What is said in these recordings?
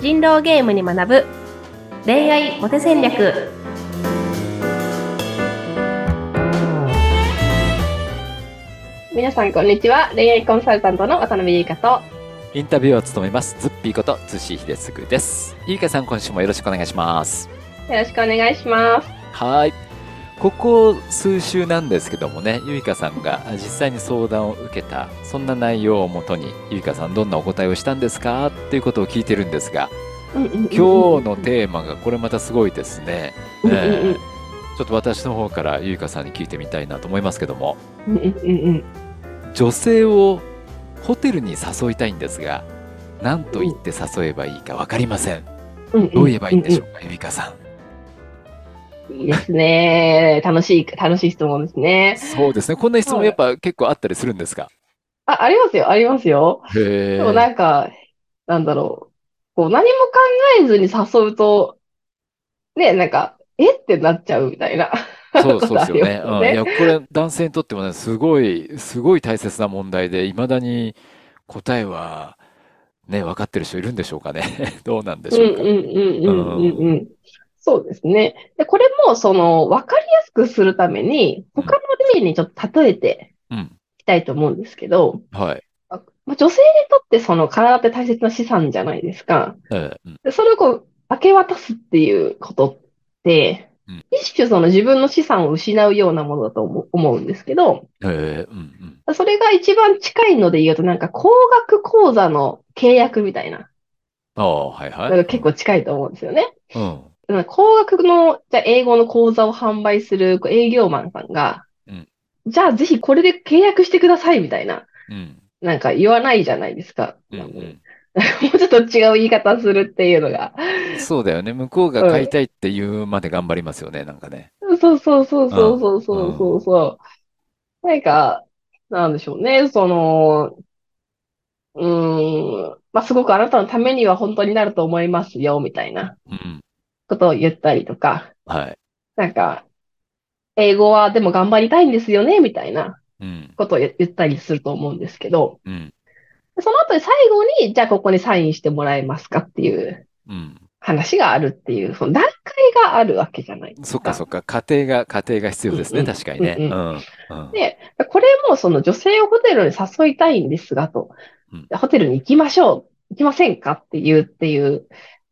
人狼ゲームに学ぶ。恋愛モテ戦略。皆さんこんにちは。恋愛コンサルタントの渡辺優香と。インタビューを務めます。ズッピーこと津志秀嗣です。ゆいかさん今週もよろしくお願いします。よろしくお願いします。はいここ数週なんですけどもねゆいかさんが実際に相談を受けたそんな内容をもとにゆいかさんどんなお答えをしたんですか？っていうことを聞いてるんですが今日のテーマがこれまたすごいですね、えー、ちょっと私の方からゆいかさんに聞いてみたいなと思いますけども。女性をホテルに誘いたいんですが何と言って誘えばいいか分かりません。どう言えばいいんでしょうかゆいかさんいいですね。楽しい、楽しい質問ですね。そうですね。こんな質問やっぱ結構あったりするんですか？あ、ありますよ、ありますよ。へでもなんか、なんだろう。こう何も考えずに誘うと、ね、なんか、え？ってなっちゃうみたいな。そうそうで すよね。うん。いや、これ男性にとってもね、すごい、すごい大切な問題で、未だに答えは、ね、分かってる人いるんでしょうかね。どうなんでしょうか。うんうんうんうんうんうん。そうですね。で、これも、その、わかりやすくするために、他の例にちょっと例えてうん。いきたいと思うんですけど、はい。まあ女性にとってその体って大切な資産じゃないですか。でそれをこう、明け渡すっていうことってうん、一種その自分の資産を失うようなものだと思う思うんですけど、ええうんうん。それが一番近いので言うと、なんか高額口座の契約みたいな、ああ、はいはい。結構近いと思うんですよね。うん。工学の、じゃ英語の講座を販売する営業マンさんが、うん、じゃあぜひこれで契約してくださいみたいな、うん、なんか言わないじゃないですか。うんうん、もうちょっと違う言い方するっていうのが。そうだよね。向こうが買いたいって言うまで頑張りますよね、うん、なんかね。そうそうそうそうそうそうそう。なんか、なんでしょうね、その、うん、まあ、すごくあなたのためには本当になると思いますよ、みたいな。うんことを言ったりとか、はい。なんか、英語はでも頑張りたいんですよね、みたいなうん。ことを言言ったりすると思うんですけど、うん。その後に最後に、じゃあここにサインしてもらえますかっていううん。話があるっていう、その段階があるわけじゃないですそっかそっか。家庭が、家庭が必要ですね。うんうん確かにね。ううんん。うん。で、これもその女性をホテルに誘いたいんですがとうん、ホテルに行きましょう、行きませんかっていう、っていう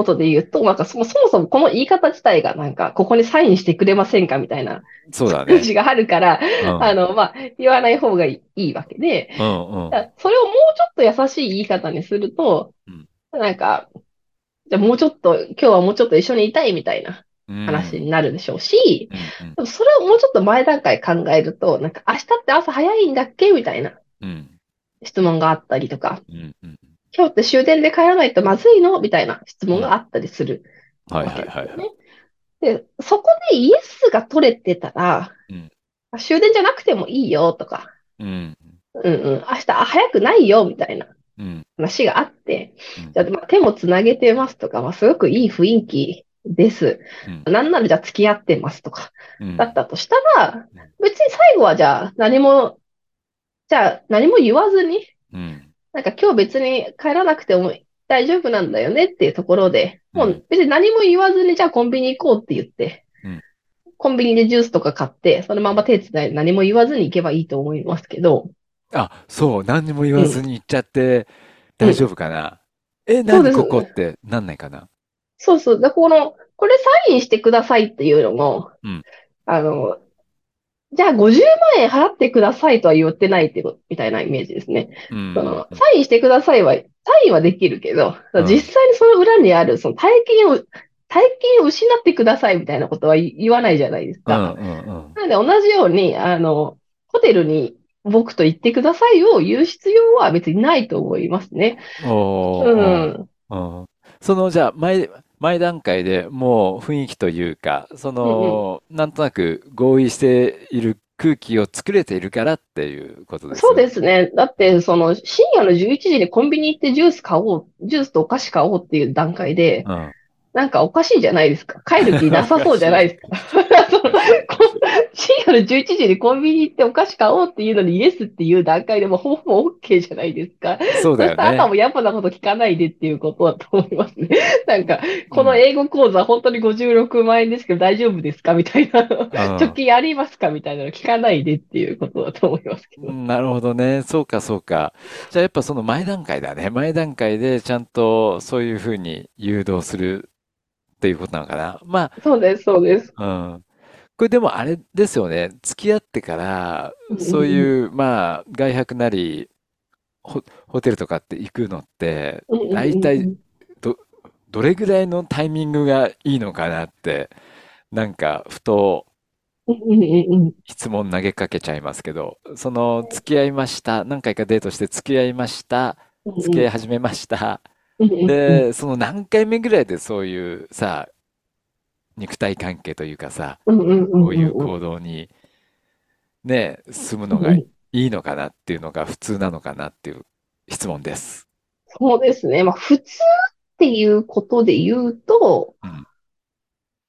ことで言うと、なんかそもそもこの言い方自体がなんか、ここにサインしてくれませんかみたいなそうがあるから、うん。あの、まあ、言わない方がいいわけで、うんうん。それをもうちょっと優しい言い方にすると、なんか、じゃあもうちょっと、今日はもうちょっと一緒にいたいみたいなうん。話になるでしょうし、うんうんでもそれをもうちょっと前段階考えると、なんか明日って朝早いんだっけみたいなうん。質問があったりとか、うんうん。今日って終電で帰らないとまずいの？みたいな質問があったりするはいわはいはいはい。けでそこでイエスが取れてたら、うんあ終電じゃなくてもいいよとか、うん。うんうん、明日あ早くないよみたいなうん。話があってうん、じゃあ、まあ、手もつなげてますとか、まあ、すごくいい雰囲気です。うんなんならじゃあ付き合ってますとか、うんだったとしたら、別に最後はじゃあ何も、じゃあ何も言わずに、うん。なんか今日別に帰らなくても大丈夫なんだよねっていうところで、もううん別に何も言わずにじゃあコンビニ行こうって言ってうん、コンビニでジュースとか買って、そのまま手つないで何も言わずに行けばいいと思いますけど、あ、そう。何にも言わずに行っちゃって大丈夫かな？うです何ここってなんないかな？そうそう。だこの、これサインしてくださいっていうのも、うんあの、じゃあ50万円払ってくださいとは言ってないってこと、みたいなイメージですね。うん。その、サインしてくださいは、サインはできるけど、うん実際にその裏にある、その大金を、大金を失ってくださいみたいなことは言言わないじゃないですうんか。うんうん。なので同じように、あの、ホテルに僕と行ってくださいを言う必要は別にないと思いますね。うんその、じゃあ、前、前段階でもう雰囲気というか、その、なんとなく合意している空気を作れているからっていうことですそうですね。だって、その、深夜の11時にコンビニ行ってジュース買おう、ジュースとお菓子買おうっていう段階で、うん。なんかおかしいじゃないですか。帰る気なさそうじゃないですか。そ深夜の11時にコンビニ行ってお菓子買おうっていうのにイエスっていう段階でもうほぼ OK じゃないですか。そうだよそしたらあとはもね。うやっぱなこと聞かないでっていうことだと思いますね。なんか、このうん。英語講座本当に56万円ですけど大丈夫ですかみたいな。うん。貯金ありますかみたいなの聞かないでっていうことだと思いますけど。なるほどね。そうか、そうか。じゃあやっぱその前段階だね。前段階でちゃんとそういうふうに誘導するっていうことなのかな。まそうです、そうです。あ、うん。これでもあれですよね。付き合ってから、うんそううんいう、まあ、外泊なり、ホ、ホテルとかって行くのって、大体うんど、どれぐらいのタイミングがいいのかなって、なんか、ふと質問投げかけちゃいますけど、その、付き合いました。何回かデートして付き合いました。付き合い始めました。で、その何回目ぐらいでそういうさ、肉体関係というかさ、こういううん。行動にね、進むのがいうんいのかなっていうのが普通なのかなっていう質問です。そうですね。まあ、普通っていうことで言うと、うん、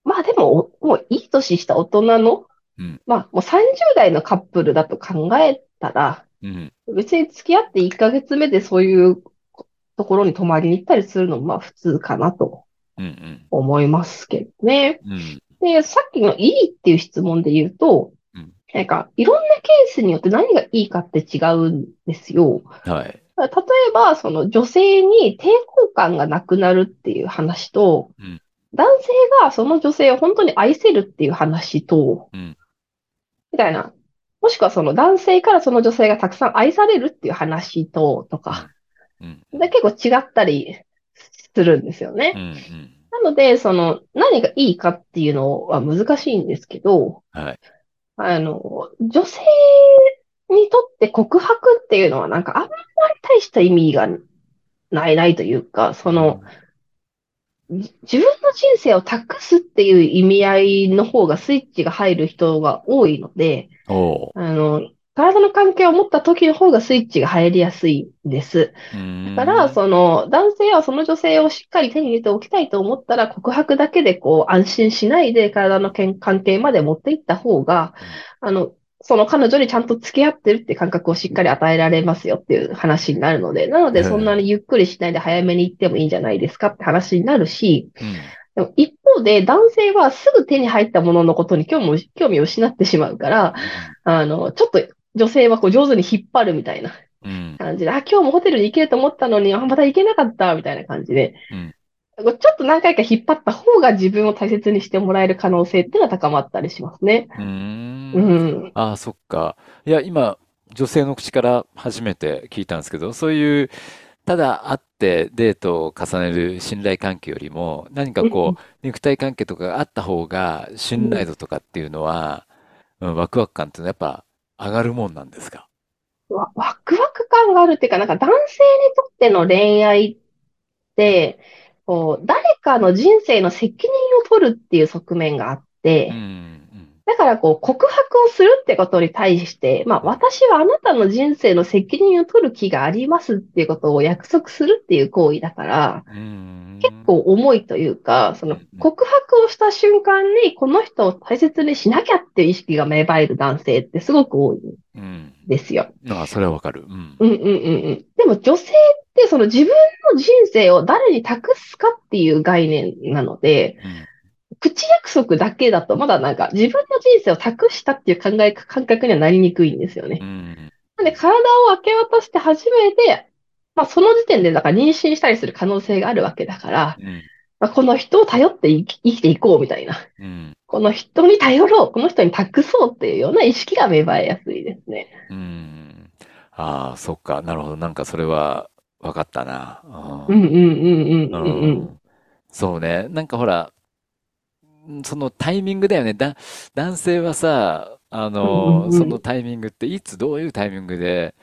まあでも、おもういい年した大人の、うん、まあもう30代のカップルだと考えたら、うん、別に付き合って1ヶ月目でそういうところに泊まりに行ったりするのもまあ普通かなと。うん、思いますけどね。うん、で、さっきのいいっていう質問で言うと、うん、なんか、いろんなケースによって何がいいかって違うんですよ。はい。例えば、その女性に抵抗感がなくなるっていう話と、うん、男性がその女性を本当に愛せるっていう話と、うん、みたいな。もしくはその男性からその女性がたくさん愛されるっていう話と、とか、うん、うん、で結構違ったりするんですよね。うん、うん、なので、その何がいいかっていうのは難しいんですけど、はい。あの、女性にとって告白っていうのはなんかあんまり大した意味がないないというか、その、じ自分の人生を託すっていう意味合いの方がスイッチが入る人が多いので。あの、体の関係を持った時の方がスイッチが入りやすいです。だから、ん。その、男性はその女性をしっかり手に入れておきたいと思ったら、告白だけでこう、安心しないで体のけん関係まで持っていった方が、うんあの、その彼女にちゃんと付き合ってるって感覚をしっかり与えられますよっていう話になるので、なのでそんなにゆっくりしないで早めに行ってもいいんじゃないですかって話になるし、うん。でも一方で男性はすぐ手に入ったもののことに興味を失ってしまうから、あの、ちょっと女性はこう上手に引っ張るみたいなうん。感じで、あ、今日もホテルに行けると思ったのに、あ、また行けなかったみたいな感じで、うん。ちょっと何回か引っ張った方が自分を大切にしてもらえる可能性っていうのは高まったりしますね。うー。うんん。ああ、そっか。いや、今、女性の口から初めて聞いたんですけど、そういう、ただ会ってデートを重ねる信頼関係よりも、何かこう、肉体関係とかがあった方が、信頼度とかっていうのは、うん、ワクワク感っていうのはやっぱ上がるもんなんですか？わ、ワクワク感があるっていうか、なんか男性にとっての恋愛って、こう、誰かの人生の責任を取るっていう側面があっうん、て、うん、だからこう、告白をするってことに対して、まあ、私はあなたの人生の責任を取る気がありますっていうことを約束するっていう行為だから、うん、うん、結構重いというか、そのうん告白をした瞬間にこの人を大切にしなきゃっていう意識が芽生える男性ってすごく多いんうん。ですよ。ああ、それはわかる。うん。うんうんうんうん。でも女性ってその自分の人生を誰に託すかっていう概念なので、うん口約束だけだとまだなんか自分の人生を託したっていう考え、感覚にはなりにくいんですよね。うん。なんで体を明け渡して初めて、まあその時点でだから妊娠したりする可能性があるわけだから、うん。まあ、この人を頼って生き、ていこうみたいな。うん。この人に頼ろう、この人に託そうっていうような意識が芽生えやすいですね。うん。ああ、そっか。なるほど。なんかそれは分かったな。うんうんうんうんう。ん。そうね。なんかほら、そのタイミングだよね。だ、男性はさ、あうんの、そのタイミングっていつどういうタイミングで、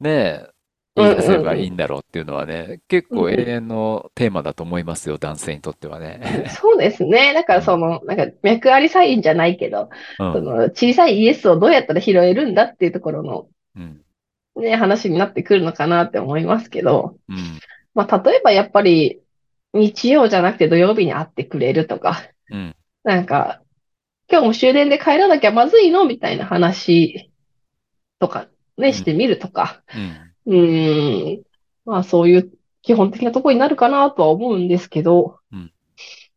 ねえ、うん言い出せばうんいいんだろうっていうのはね、結うんうん構永遠のテーマだと思いますよ、男性にとってはね。そうですね。だからその、なんか脈ありサインじゃないけど、うん。その小さいイエスをどうやったら拾えるんだっていうところのうん。ね、話になってくるのかなって思いますけど、うん。まあ例えばやっぱり日曜じゃなくて土曜日に会ってくれるとか、うん。なんか、今日も終電で帰らなきゃまずいのみたいな話とかね、してみるとか。うん。うん。まあそういう基本的なところになるかなとは思うんですけど。うん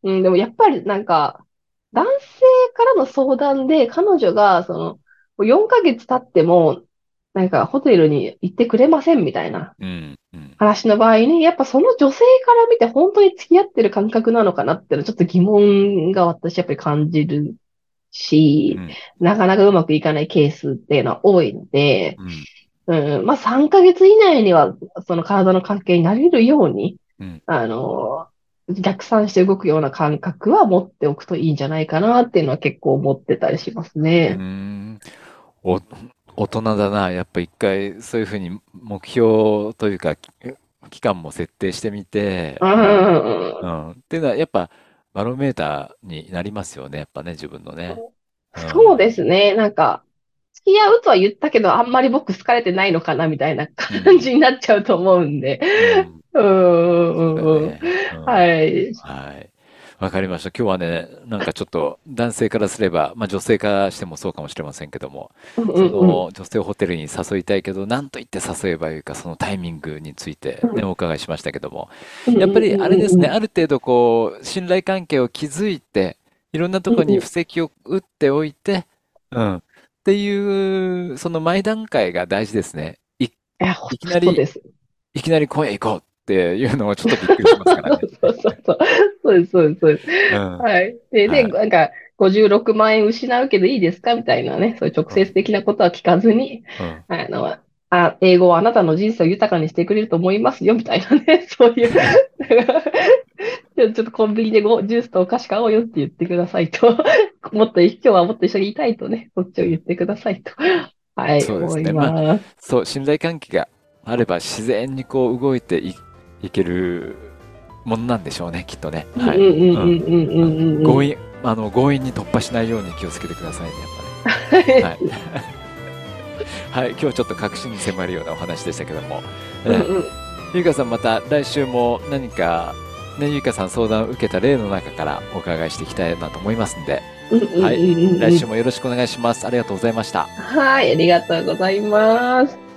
うん、でもやっぱりなんか、男性からの相談で彼女が、その、4ヶ月経っても、なんかホテルに行ってくれませんみたいなうん。うん。話の場合に、やっぱその女性から見て本当に付き合ってる感覚なのかなっていうのはちょっと疑問が私やっぱり感じるし、なかなかうまくいかないケースっていうのは多いので、うん。うん、まあ3ヶ月以内にはその体の関係になれるように、うん。あの、逆算して動くような感覚は持っておくといいんじゃないかなっていうのは結構思ってたりしますうね。ん。お、大人だな。やっぱ一回そういうふうに目標というか、き期間も設定してみて、ううん。ん。うん。っていうのはやっぱバロメーターになりますよね。やっぱね、自分のね。そうですね。なんか、付き合うとは言ったけど、あんまり僕好かれてないのかなみたいな感じになっちゃうと思うんで。うん。うん、うん、うん。ねうんはい。はい。わかりました。今日はね、なんかちょっと男性からすれば、まあ女性からしてもそうかもしれませんけども、そうんうんうんの女性をホテルに誘いたいけど、何と言って誘えばいいか、そのタイミングについてね、お伺いしましたけども、やっぱりあれですね、ある程度こう、信頼関係を築いて、いろんなところに布石を打っておいて、うん。っていう、その前段階が大事ですね。い、いや、いきなりそうです。いきなり今夜行こうっていうのもちょっとびっくりしますからね。そうそうそう。そうです、そうです、そうです。うん。はい。で、で、はいなんか、56万円失うけどいいですかみたいなね、そういう直接的なことは聞かずに、うん。あの、あ、英語はあなたの人生を豊かにしてくれると思いますよ、みたいなね、そういう、ちょっとコンビニでごジュースとお菓子買おうよって言ってくださいと、もっと、今日はもっと一緒にいたいとね、そっちを言ってくださいと、はい、そうですねます。そう、信頼関係があれば自然にこう動いてい、いけるものなんでしょうね、きっとね。はい。うんうんうんうんうんうん。強引、あの、強引に突破しないように気をつけてくださいね、やっぱり。はい。はい、今日ちょっと確信に迫るようなお話でしたけども。うんうんゆいかさんまた来週も何か、ね、ゆいかさん相談を受けた例の中からお伺いしていきたいなと思いますんで、はい来週もよろしくお願いします。ありがとうございました。はい、ありがとうございます。